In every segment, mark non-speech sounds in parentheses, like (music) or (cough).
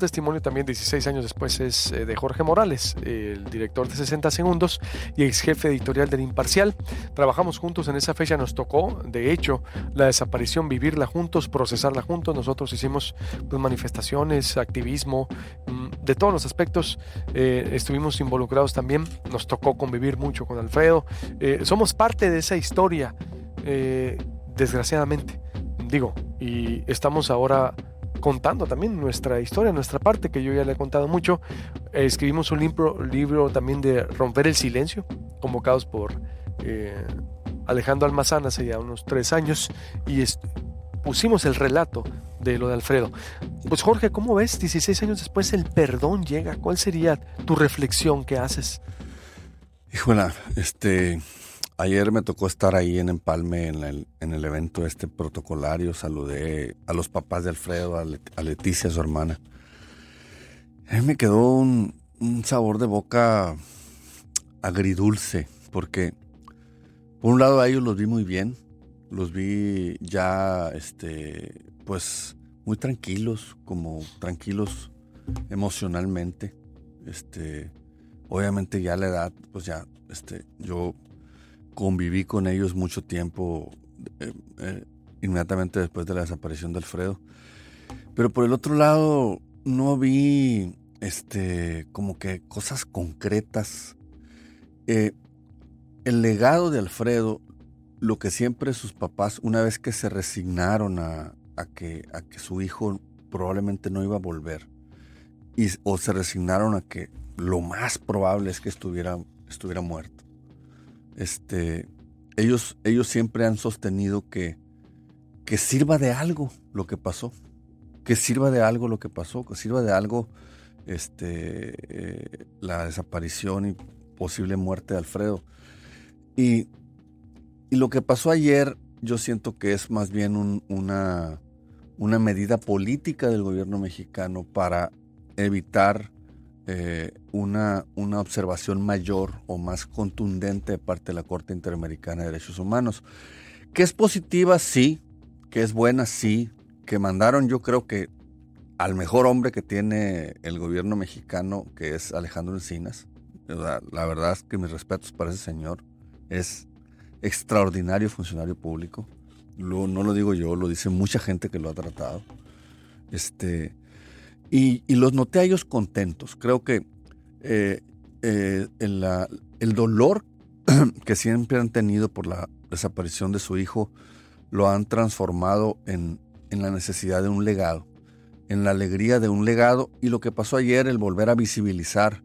testimonio también 16 años después es eh, de Jorge Morales, el director de 60 Segundos y ex jefe editorial del Imparcial. Trabajamos juntos en esa fecha, nos tocó, de hecho, la desaparición, vivirla juntos, procesarla juntos. Nosotros hicimos pues, manifestaciones, activismo, mm, de todos los aspectos. Eh, estuvimos involucrados también, nos tocó convivir mucho con Alfredo. Eh, somos parte de esa historia, desgraciadamente, digo, y estamos ahora contando también nuestra historia, nuestra parte, que yo ya le he contado mucho. escribimos un libro, también de Romper el Silencio, convocados por eh, Alejandro Almazán hace ya unos tres años, y pusimos el relato de lo de Alfredo. Pues Jorge, ¿cómo ves? 16 años después el perdón llega. ¿Cuál sería tu reflexión que haces? Híjole, este, Ayer me tocó estar ahí en Empalme en el, en el evento este protocolario. Saludé a los papás de Alfredo, a, Leticia, su hermana. A me quedó un, sabor de boca agridulce, porque por un lado a ellos los vi muy bien, los vi ya, este, pues, muy tranquilos, como tranquilos emocionalmente. Este, obviamente ya la edad, pues ya, este, yo conviví con ellos mucho tiempo, eh, eh, inmediatamente después de la desaparición de Alfredo. Pero por el otro lado, no vi este, como que cosas concretas. Eh, el legado de Alfredo, lo que siempre sus papás, una vez que se resignaron a, que, a que su hijo probablemente no iba a volver, y, o se resignaron a que lo más probable es que estuviera, estuviera muerto este, ellos, ellos siempre han sostenido que, que sirva de algo lo que pasó, que sirva de algo lo que pasó, que sirva de algo este, eh, la desaparición y posible muerte de Alfredo. Y, y, lo que pasó ayer, yo siento que es más bien una, una medida política del gobierno mexicano para evitar eh, una, una observación mayor o más contundente de parte de la Corte Interamericana de Derechos Humanos. Que es positiva, sí, que es buena, sí, que mandaron yo creo que al mejor hombre que tiene el gobierno mexicano, que es Alejandro Encinas. La, la verdad es que mis respetos para ese señor. Es extraordinario funcionario público. no lo digo yo, lo dice mucha gente que lo ha tratado. Este, y, los noté a ellos contentos. Creo que eh, eh, el, dolor (clears throat) que siempre han tenido por la desaparición de su hijo lo han transformado en, la necesidad de un legado, en la alegría de un legado y lo que pasó ayer, el volver a visibilizar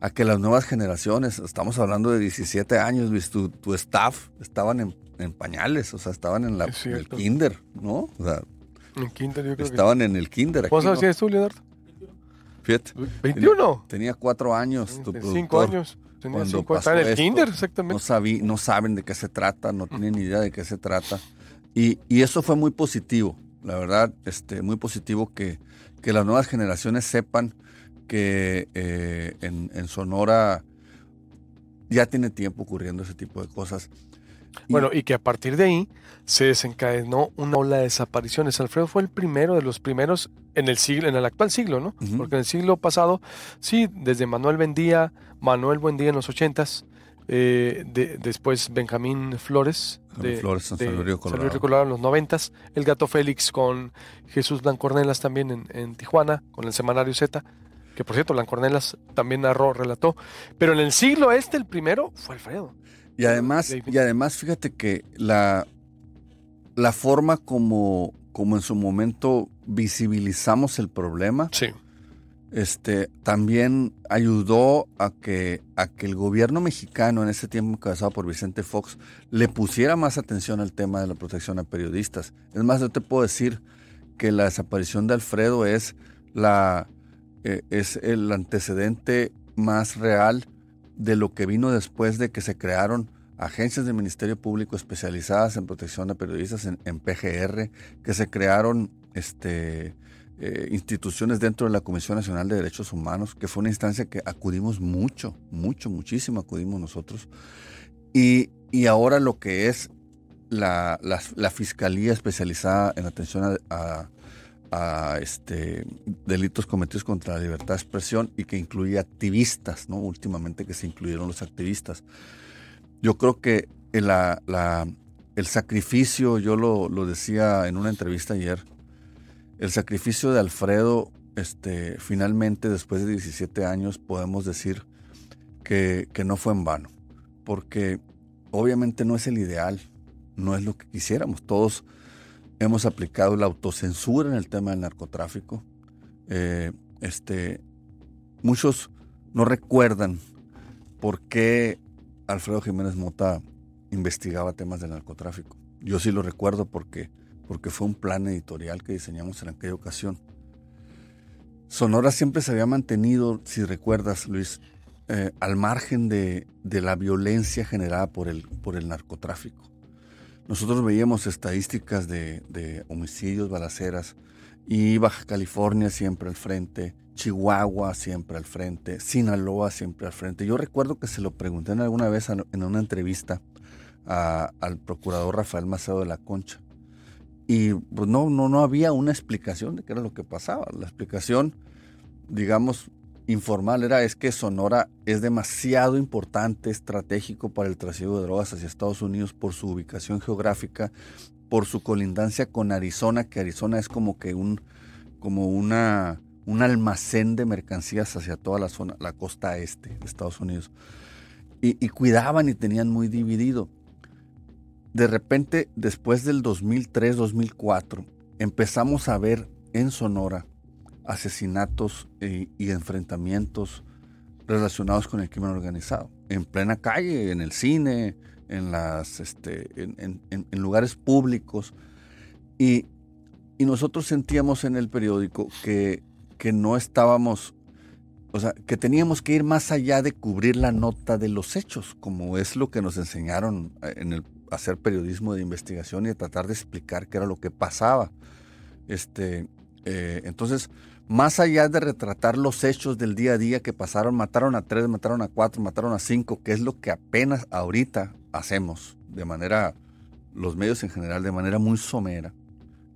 a que las nuevas generaciones, estamos hablando de 17 años, tu, tu staff estaban en, pañales, o sea, estaban en, la, el kinder, ¿no? O sea, en kinder, yo creo Estaban en el kinder. ¿Cuántos años tú, Leonardo? Fíjate. ¿21? Tenía, cuatro años. Tu cinco años. Tenía cinco, en el kinder, exactamente. No, sabí, no saben de qué se trata, no tienen ni idea de qué se trata. Y, y, eso fue muy positivo, la verdad, este, muy positivo que, que las nuevas generaciones sepan que eh, en, en Sonora ya tiene tiempo ocurriendo ese tipo de cosas. Bueno, y que a partir de ahí se desencadenó una ola de desapariciones. Alfredo fue el primero de los primeros en el siglo, en el actual siglo, ¿no? Porque en el siglo pasado, sí, desde Manuel Bendía, Manuel Buendía en los ochentas, eh, después Benjamín Flores, de, Flores, San Luis Colorado. Colorado en los noventas, el Gato Félix con Jesús Blancornelas también en, en Tijuana, con el Semanario Z que por cierto, Blancornelas también narró, relató. Pero en el siglo este, el primero fue Alfredo. Y además, y además fíjate que la, la forma como, como en su momento visibilizamos el problema, sí. este, también ayudó a que, a que el gobierno mexicano, en ese tiempo encabezado por Vicente Fox, le pusiera más atención al tema de la protección a periodistas. Es más, yo te puedo decir que la desaparición de Alfredo es, la, eh, es el antecedente más real de lo que vino después de que se crearon agencias del Ministerio Público especializadas en protección de periodistas en, PGR, que se crearon este, eh, instituciones dentro de la Comisión Nacional de Derechos Humanos, que fue una instancia que acudimos mucho, mucho, muchísimo acudimos nosotros. Y, ahora lo que es la, Fiscalía especializada en atención a, a este, delitos cometidos contra la libertad de expresión y que incluía activistas, ¿no? Últimamente que se incluyeron los activistas. Yo creo que la, el sacrificio, yo lo, lo, decía en una entrevista ayer, el sacrificio de Alfredo, este, finalmente después de 17 años podemos decir que, que no fue en vano, porque obviamente no es el ideal, no es lo que quisiéramos. Todos hemos aplicado la autocensura en el tema del narcotráfico. Eh, este, muchos no recuerdan por qué Alfredo Jiménez Mota investigaba temas de narcotráfico. Yo sí lo recuerdo porque, porque fue un plan editorial que diseñamos en aquella ocasión. Sonora siempre se había mantenido, si recuerdas, Luis, eh, al margen de, de, la violencia generada por el, por el narcotráfico. Nosotros veíamos estadísticas de, homicidios, balaceras, y Baja California siempre al frente, Chihuahua siempre al frente, Sinaloa siempre al frente. Yo recuerdo que se lo pregunté alguna vez en una entrevista al procurador Rafael Macedo de la Concha. Y pues no, no, no había una explicación de qué era lo que pasaba. La explicación, digamos, informal era es que Sonora es demasiado importante, estratégico para el trasiego de drogas hacia Estados Unidos por su ubicación geográfica, por su colindancia con Arizona, que Arizona es como que un, como una, un almacén de mercancías hacia toda la zona, la costa este de Estados Unidos. Y, y cuidaban y tenían muy dividido. De repente, después del 2003-2004, empezamos a ver en Sonora asesinatos eh, y, enfrentamientos relacionados con el crimen organizado. En plena calle, en el cine, en, las, este, en, lugares públicos. Y, nosotros sentíamos en el periódico que, que no estábamos, o sea, que teníamos que ir más allá de cubrir la nota de los hechos, como es lo que nos enseñaron eh, en el hacer periodismo de investigación y de tratar de explicar qué era lo que pasaba. Este, eh, entonces, más allá de retratar los hechos del día a día que pasaron, mataron a tres, mataron a cuatro, mataron a cinco, que es lo que apenas ahorita hacemos de manera, los medios en general, de manera muy somera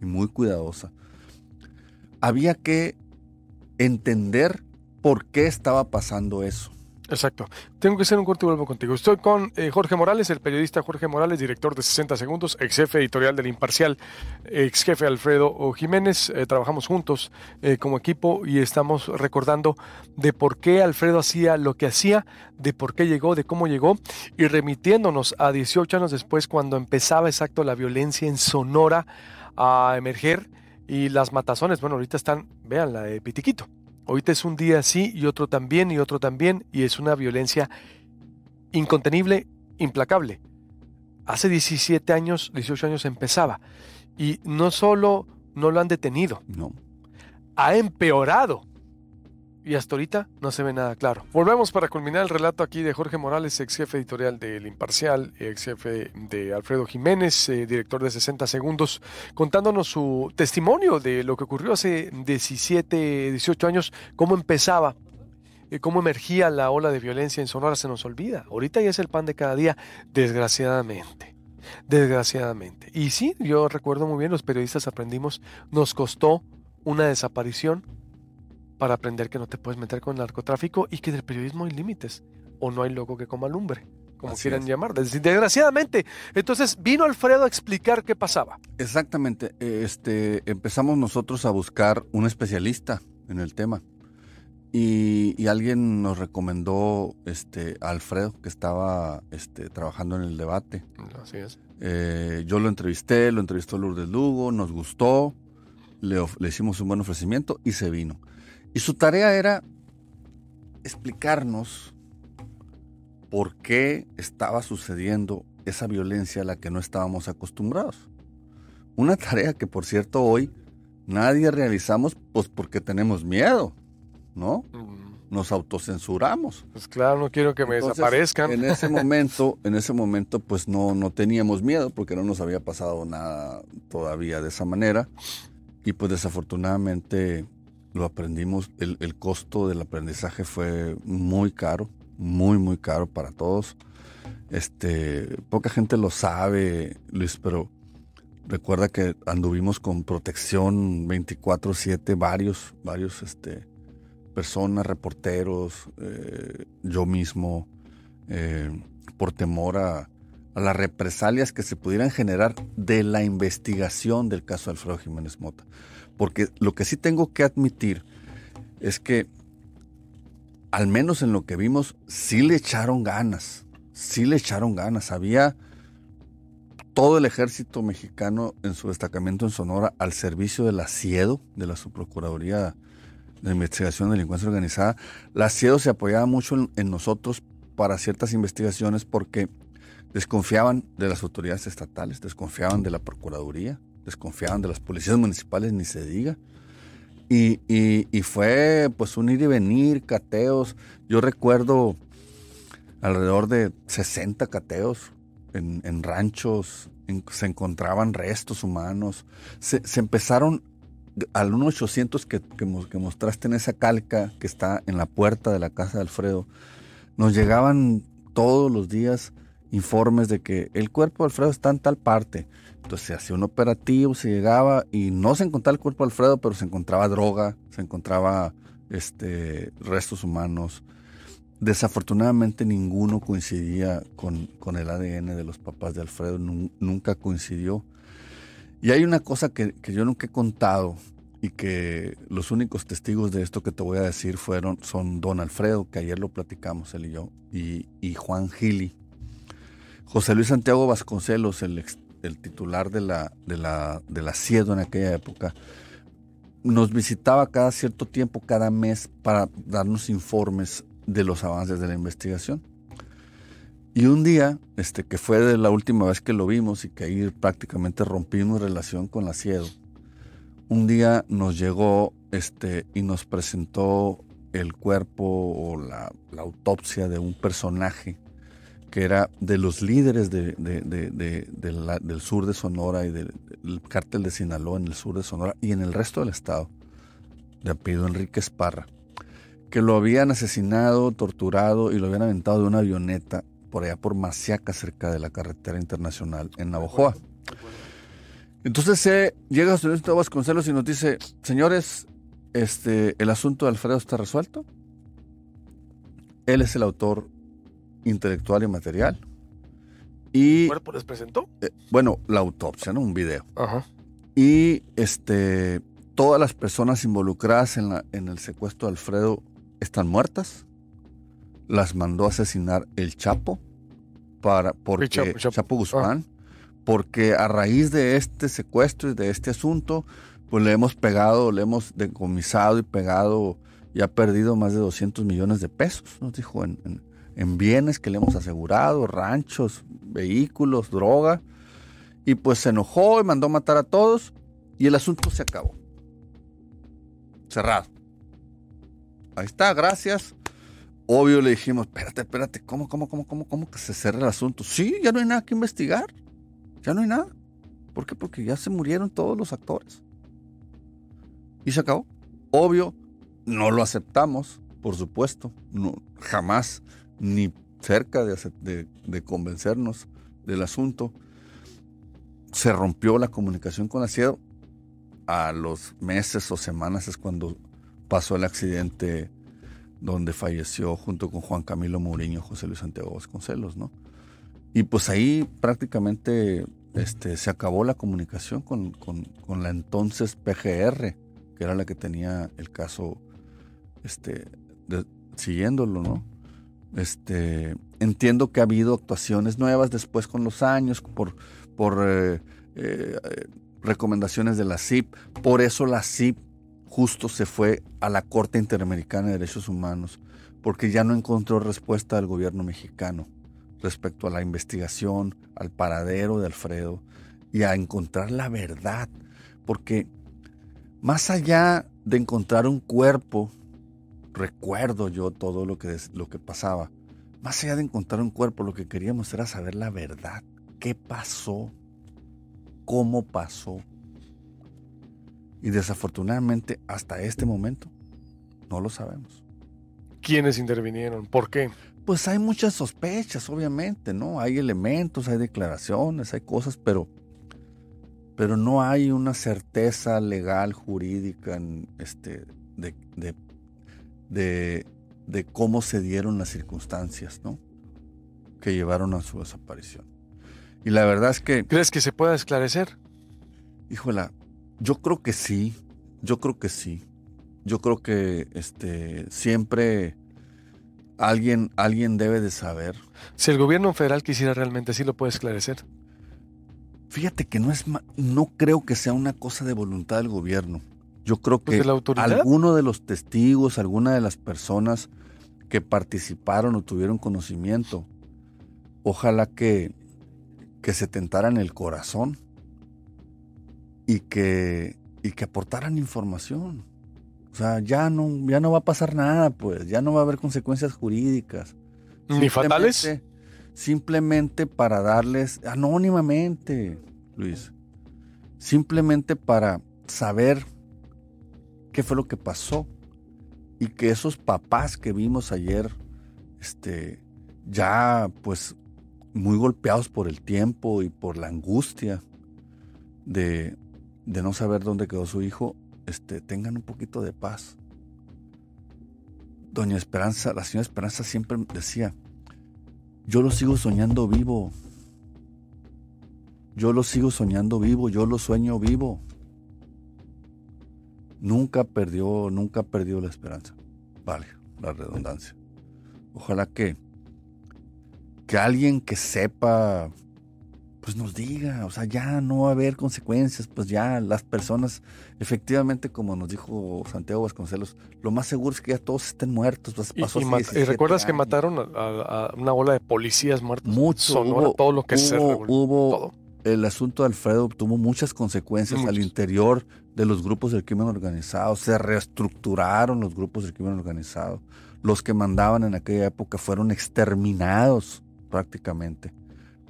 y muy cuidadosa. Había que entender por qué estaba pasando eso. Exacto. Tengo que hacer un corto y vuelvo contigo. Estoy con eh, Jorge Morales, el periodista Jorge Morales, director de 60 Segundos, ex jefe editorial del Imparcial, ex jefe Alfredo Jiménez. Eh, trabajamos juntos eh, como equipo y estamos recordando de por qué Alfredo hacía lo que hacía, de por qué llegó, de cómo llegó y remitiéndonos a 18 años después cuando empezaba exacto la violencia en Sonora a emerger y las matazones. Bueno, ahorita están, vean, la de Pitiquito Ahorita es un día así y otro también y otro también y es una violencia incontenible, implacable. Hace 17 años, 18 años empezaba y no solo no lo han detenido, no. ha empeorado y hasta ahorita no se ve nada claro. Volvemos para culminar el relato aquí de Jorge Morales, ex jefe editorial del Imparcial, ex jefe de Alfredo Jiménez, eh, director de 60 Segundos, contándonos su testimonio de lo que ocurrió hace 17, 18 años, cómo empezaba, eh, cómo emergía la ola de violencia en Sonora, se nos olvida. Ahorita ya es el pan de cada día, desgraciadamente. Desgraciadamente. Y sí, yo recuerdo muy bien, los periodistas aprendimos, nos costó una desaparición para aprender que no te puedes meter con el narcotráfico y que del periodismo hay límites o no hay loco que coma lumbre, como quieran llamar. Desgraciadamente, entonces vino Alfredo a explicar qué pasaba. Exactamente, este, empezamos nosotros a buscar un especialista en el tema. Y, alguien nos recomendó este, a Alfredo, que estaba este, trabajando en el debate. Así es. Eh, yo lo entrevisté, lo entrevistó Lourdes Lugo, nos gustó, le, le, hicimos un buen ofrecimiento y se vino. Y su tarea era explicarnos por qué estaba sucediendo esa violencia a la que no estábamos acostumbrados. Una tarea que, por cierto, hoy nadie realizamos pues porque tenemos miedo, ¿no? Mm. Nos autocensuramos. Pues claro, no quiero que me desaparezcan. En ese (laughs) momento, en ese momento, pues no, no teníamos miedo porque no nos había pasado nada todavía de esa manera. Y pues desafortunadamente lo aprendimos, el, costo del aprendizaje fue muy caro, muy, muy caro para todos. Este, poca gente lo sabe, Luis, pero Recuerda que anduvimos con protección 24/7, varios, varios, este, personas, reporteros, eh, yo mismo, eh, por temor a, a, las represalias que se pudieran generar de la investigación del caso Alfredo Jiménez Mota. Porque lo que sí tengo que admitir es que, al menos en lo que vimos, sí le echaron ganas, sí le echaron ganas. Había todo el ejército mexicano en su destacamento en Sonora al servicio de la CIEDO, de la Subprocuraduría de Investigación de Delincuencia Organizada. La CIEDO se apoyaba mucho en, nosotros para ciertas investigaciones porque desconfiaban de las autoridades estatales, desconfiaban de la Procuraduría, desconfiaban de las policías municipales, ni se diga. Y, y, fue pues un ir y venir, cateos. Yo recuerdo alrededor de 60 cateos en, ranchos, se encontraban restos humanos. Se, empezaron al 1800 que, que, mostraste en esa calca que está en la puerta de la casa de Alfredo, nos llegaban todos los días informes de que el cuerpo de Alfredo está en tal parte. Entonces se hacía un operativo, se llegaba y no se encontraba el cuerpo de Alfredo, pero se encontraba droga, se encontraba este, restos humanos. Desafortunadamente ninguno coincidía con, el ADN de los papás de Alfredo, nunca coincidió. Y hay una cosa que, yo nunca he contado y que los únicos testigos de esto que te voy a decir fueron, son don Alfredo, que ayer lo platicamos él y yo, y, Juan Gili. José Luis Santiago Vasconcelos, el, titular de la, de, la, de la CIEDO en aquella época, nos visitaba cada cierto tiempo, cada mes, para darnos informes de los avances de la investigación. Y un día, este, que fue la última vez que lo vimos y que ahí prácticamente rompimos relación con la CIEDO, un día nos llegó este, y nos presentó el cuerpo o la, autopsia de un personaje que era de los líderes de, del sur de Sonora y del, cártel de Sinaloa en el sur de Sonora y en el resto del estado, de apellido Enrique Esparra que lo habían asesinado, torturado y lo habían aventado de una avioneta por allá por Masiaca, cerca de la carretera internacional en Navojoa. Entonces se llega a señor Vasconcelos y nos dice, señores, este, el asunto de Alfredo está resuelto. Él es el autor intelectual y material. Y, ¿El cuerpo les presentó? Eh, bueno, la autopsia, ¿no? Un video. Ajá. Y este, todas las personas involucradas en, la, en el secuestro de Alfredo están muertas. Las mandó a asesinar el Chapo para porque Chapo, Guzmán, porque a raíz de este secuestro y de este asunto, pues le hemos pegado, le hemos decomisado y pegado y ha perdido más de 200 millones de pesos, nos dijo, en, en bienes que le hemos asegurado, ranchos, vehículos, droga. Y pues se enojó y mandó matar a todos y el asunto se acabó. Cerrado. Ahí está, gracias. Obvio le dijimos, espérate, espérate, ¿cómo, cómo, cómo, cómo, cómo que se cierra el asunto? Sí, ya no hay nada que investigar. Ya no hay nada. ¿Por qué? Porque ya se murieron todos los actores. Y se acabó. Obvio, no lo aceptamos, por supuesto. No, jamás, ni cerca de, de convencernos del asunto. Se rompió la comunicación con la CIEDO. A los meses o semanas es cuando pasó el accidente donde falleció junto con Juan Camilo Mourinho, José Luis Santiago Vasconcelos, ¿no? Y pues ahí prácticamente este, se acabó la comunicación con, la entonces PGR, que era la que tenía el caso este, siguiéndolo, ¿no? Este, entiendo que ha habido actuaciones nuevas después con los años por, eh, eh, recomendaciones de la CIP. Por eso la CIP justo se fue a la Corte Interamericana de Derechos Humanos porque ya no encontró respuesta del gobierno mexicano respecto a la investigación, al paradero de Alfredo y a encontrar la verdad. Porque más allá de encontrar un cuerpo, recuerdo yo todo lo que, lo que pasaba, más allá de encontrar un cuerpo, lo que queríamos era saber la verdad. ¿Qué pasó? ¿Cómo pasó? Y desafortunadamente hasta este momento no lo sabemos. ¿Quiénes intervinieron? ¿Por qué? Pues hay muchas sospechas, obviamente, ¿no? Hay elementos, hay declaraciones, hay cosas, pero pero no hay una certeza legal, jurídica, este, de, de, de, cómo se dieron las circunstancias, ¿no? Que llevaron a su desaparición. Y la verdad es que... ¿Crees que se pueda esclarecer? Híjola, yo creo que sí, yo creo que sí. Yo creo que este, siempre alguien, alguien debe de saber. Si el gobierno federal quisiera realmente, sí lo puede esclarecer. Fíjate que no es no creo que sea una cosa de voluntad del gobierno. Yo creo pues que alguno de los testigos, alguna de las personas que participaron o tuvieron conocimiento, ojalá que, que se tentaran el corazón y que, y que aportaran información. O sea, ya no, ya no va a pasar nada, pues, ya no va a haber consecuencias jurídicas. ¿Ni fatales? simplemente para darles, anónimamente, Luis, simplemente para saber qué fue lo que pasó y que esos papás que vimos ayer, este, ya pues muy golpeados por el tiempo y por la angustia de, de no saber dónde quedó su hijo, este, tengan un poquito de paz. Doña Esperanza, la señora Esperanza siempre decía, yo lo sigo soñando vivo. Yo lo sigo soñando vivo, yo lo sueño vivo. Nunca perdió, nunca perdió la esperanza. Vale, la redundancia. Ojalá que, que alguien que sepa, pues nos diga, o sea, ya no va a haber consecuencias, pues ya las personas, efectivamente, como nos dijo Santiago Vasconcelos, lo más seguro es que ya todos estén muertos. Pues y, recuerdas que mataron a, una ola de policías muertos. Mucho. todo lo que se hubo el asunto de Alfredo tuvo muchas consecuencias al interior de los grupos del crimen organizado. Se reestructuraron los grupos del crimen organizado. Los que mandaban en aquella época fueron exterminados prácticamente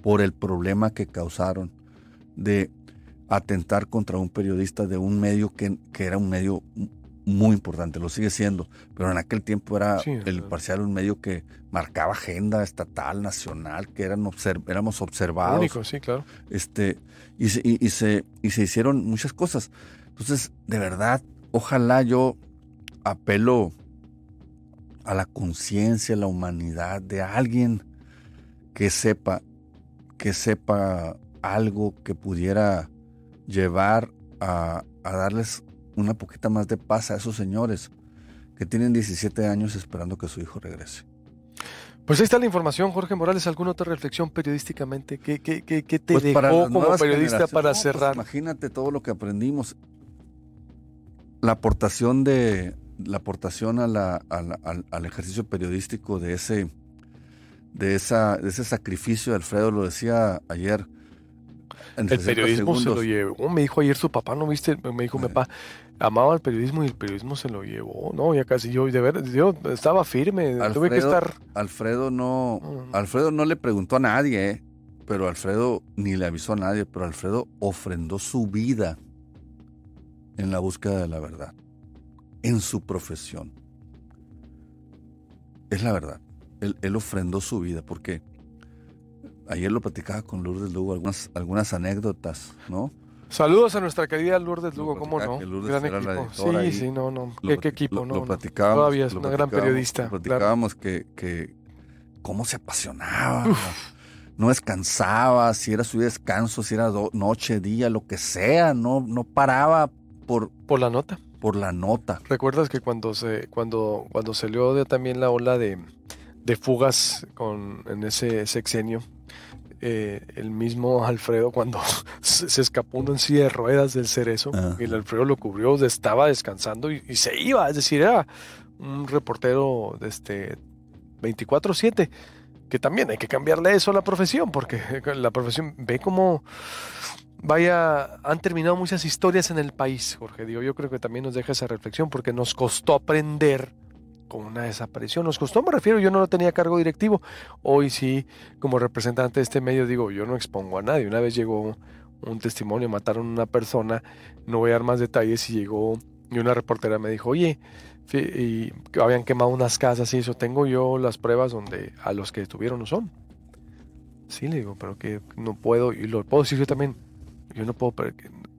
por el problema que causaron de atentar contra un periodista de un medio que, que era un medio muy importante, lo sigue siendo, pero en aquel tiempo era el imparcial un medio que marcaba agenda estatal, nacional, que eran éramos observados. Único, sí, claro. Este, y, se, y, se, y se hicieron muchas cosas. Entonces, de verdad, ojalá yo apelo a la conciencia, a la humanidad de alguien que sepa, que sepa algo que pudiera llevar a, a darles una poquita más de paz a esos señores que tienen 17 años esperando que su hijo regrese. Pues ahí está la información, Jorge Morales. ¿Alguna otra reflexión periodísticamente? ¿Qué, qué, qué, te pues dejó como periodista para pues cerrar? imagínate todo lo que aprendimos. La aportación de la aportación a la, al, ejercicio periodístico de ese de esa de ese sacrificio, Alfredo lo decía ayer el periodismo se lo llevó. Me dijo ayer su papá, ¿no viste? Me dijo mi papá, amaba el periodismo y el periodismo se lo llevó. No, ya casi yo, de ver, yo estaba firme, tuve que estar. Alfredo no, Alfredo no le preguntó a nadie, ¿eh? pero Alfredo ni le avisó a nadie, pero Alfredo ofrendó su vida en la búsqueda de la verdad, en su profesión. Es la verdad. Él, él ofrendó su vida porque ayer lo platicaba con Lourdes Lugo, algunas, algunas anécdotas, ¿no? Saludos a nuestra querida Lourdes Lugo, ¿cómo no? Gran equipo. Sí, sí, no, no. ¿Qué, equipo? no, Todavía es una gran periodista. platicábamos que, que cómo se apasionaba. No descansaba, si era su descanso, si era noche, día, lo que sea, no, no paraba por... Por la nota. Por la nota. ¿Recuerdas que cuando se, cuando, cuando salió de también la ola de, de fugas con, en ese sexenio, eh, el mismo Alfredo cuando (laughs) se escapó uno en silla de ruedas del cerezo ah. y el Alfredo lo cubrió, estaba descansando y, se iba, es decir, era un reportero de este 24/7 que también hay que cambiarle eso a la profesión porque (laughs) la profesión ve como vaya han terminado muchas historias en el país, Jorge, digo, yo creo que también nos deja esa reflexión porque nos costó aprender con una desaparición. Nos costó, me refiero, yo no lo tenía cargo directivo. Hoy sí, como representante de este medio, digo, yo no expongo a nadie. Una vez llegó un testimonio, mataron a una persona, no voy a dar más detalles, y llegó, y una reportera me dijo, oye, y habían quemado unas casas y eso, tengo yo las pruebas donde a los que estuvieron no son. Sí, le digo, pero que no puedo, y lo puedo decir yo también, Yo no puedo...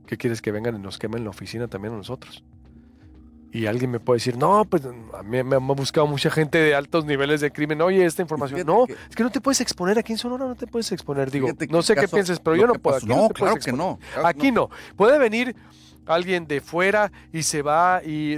¿Qué quieres que vengan y nos quemen la oficina también a nosotros? Y alguien me puede decir, no, pues a mí me ha buscado mucha gente de altos niveles de crimen. Oye, esta información. No, es que no te puedes exponer aquí en Sonora, no te puedes exponer. Digo, no sé qué pienses, pero yo no puedo. no, claro que no. aquí no. Puede venir alguien de fuera y se va, y,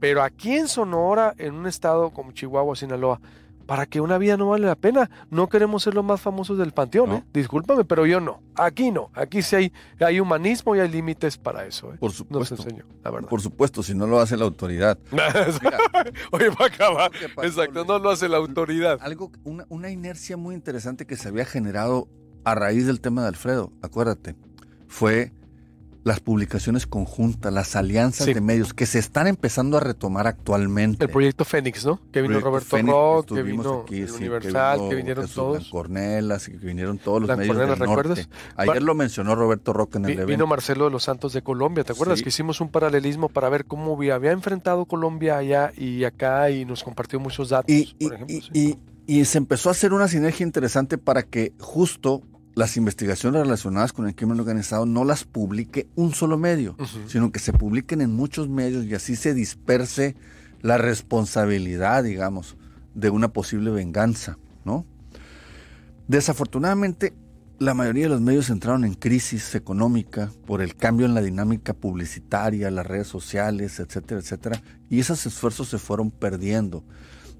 pero aquí en Sonora, en un estado como Chihuahua, Sinaloa, para que una vida no vale la pena. No queremos ser los más famosos del panteón, ¿eh? Discúlpame, pero yo no. Aquí no. Aquí sí hay, hay humanismo y hay límites para eso. ¿eh? Por supuesto. la verdad. Por supuesto, si no lo hace la autoridad. (laughs) Oye, va a acabar. Exacto, no lo hace la autoridad. Algo, una, una inercia muy interesante que se había generado a raíz del tema de Alfredo, acuérdate, fue las publicaciones conjuntas, las alianzas de medios que se están empezando a retomar actualmente. El proyecto Fénix, ¿no? Que vino Roberto Rock, que vino aquí, Universal, que, vinieron todos. Cornelas, que vinieron todos los medios del norte. Ayer lo mencionó Roberto Rock en el evento. Vino Marcelo de los Santos de Colombia, ¿te acuerdas? Que hicimos un paralelismo para ver cómo había, enfrentado Colombia allá y acá y nos compartió muchos datos, y, por ejemplo. y se empezó a hacer una sinergia interesante para que justo las investigaciones relacionadas con el crimen organizado no las publique un solo medio, sino que se publiquen en muchos medios y así se disperse la responsabilidad, digamos, de una posible venganza, ¿no? Desafortunadamente, la mayoría de los medios entraron en crisis económica por el cambio en la dinámica publicitaria, las redes sociales, etcétera, etcétera, y esos esfuerzos se fueron perdiendo.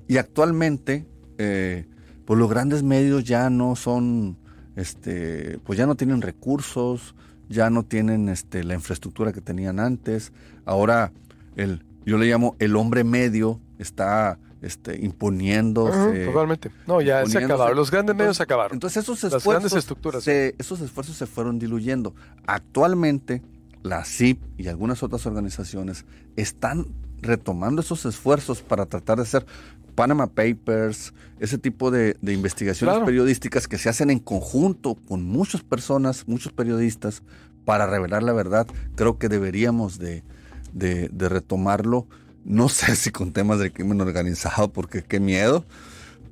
Y actualmente, eh, pues los grandes medios ya no son este, pues ya no tienen recursos, ya no tienen este, la infraestructura que tenían antes. Ahora, el, yo le llamo el hombre medio está este, imponiéndose. totalmente. No, ya se acabaron. Los grandes medios se acabaron. Entonces esos esfuerzos, estructuras. esos esfuerzos se fueron diluyendo. Actualmente, la CIP y algunas otras organizaciones están retomando esos esfuerzos para tratar de ser Panama Papers, ese tipo de, investigaciones periodísticas que se hacen en conjunto con muchas personas, muchos periodistas, para revelar la verdad, creo que deberíamos de, de, de retomarlo. No sé si con temas del crimen organizado, porque qué miedo,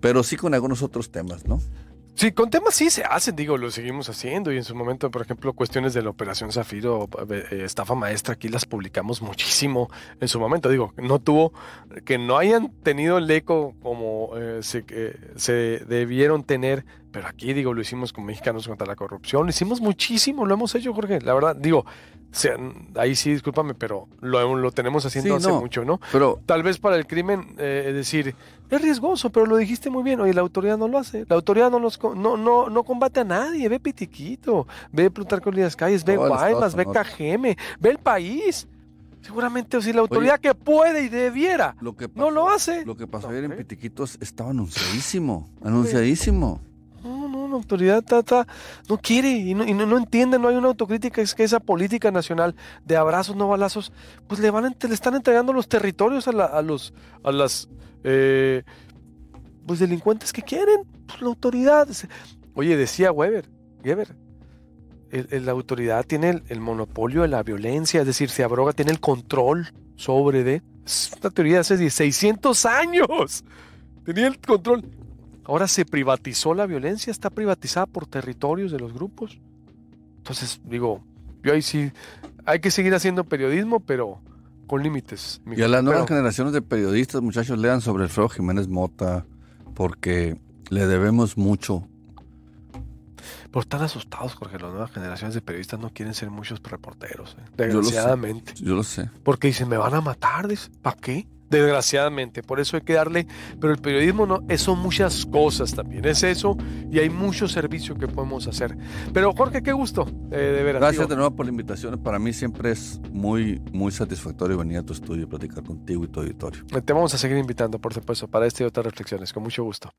pero sí con algunos otros temas, ¿no? Sí, con temas sí se hacen, digo, lo seguimos haciendo y en su momento, por ejemplo, cuestiones de la Operación Zafiro, eh, estafa maestra, aquí las publicamos muchísimo en su momento, digo, no tuvo, que no hayan tenido el eco como eh, se, se debieron tener, pero aquí, digo, lo hicimos con Mexicanos contra la Corrupción, lo hicimos muchísimo, lo hemos hecho, Jorge, la verdad, digo, ahí sí, discúlpame, pero lo, lo tenemos haciendo hace mucho, ¿no? Pero tal vez para el crimen, eh, es decir, es riesgoso, pero lo dijiste muy bien. Oye, la autoridad no lo hace. La autoridad no los no, no, no combate a nadie. Ve Pitiquito, ve Plutarco Elías Calles, ve Guaymas, ve KGM, ve el país. Seguramente, o si la autoridad que puede y debiera no lo hace. Lo que pasó ayer en Pitiquitos estaba anunciadísimo, anunciadísimo la autoridad tata, no quiere y, no, no, entiende, no hay una autocrítica, es que esa política nacional de abrazos, no balazos, pues le, van, le están entregando los territorios a, a los, a las eh, pues delincuentes que quieren, pues la autoridad. Oye, decía Weber, Weber, la autoridad tiene el, monopolio de la violencia, es decir, se abroga, tiene el control sobre de... Es una teoría de hace 600 años. Tenía el control. Ahora se privatizó la violencia, está privatizada por territorios de los grupos. Entonces, digo, yo ahí sí, hay que seguir haciendo periodismo, pero con límites. Y a las nuevas generaciones de periodistas, muchachos, lean sobre Alfredo Jiménez Mota, porque le debemos mucho. Pero están asustados, Jorge. Las nuevas generaciones de periodistas no quieren ser muchos reporteros, ¿eh? desgraciadamente. Yo lo sé. Porque dicen, me van a matar. ¿Para qué? Desgraciadamente. Por eso hay que darle, pero el periodismo no, son muchas cosas también, es eso y hay mucho servicio que podemos hacer. Pero Jorge, qué gusto, eh, de verdad. Gracias de nuevo por la invitación. Para mí siempre es muy, muy satisfactorio venir a tu estudio y platicar contigo y tu auditorio. Te vamos a seguir invitando, por supuesto, para este y otras reflexiones, con mucho gusto.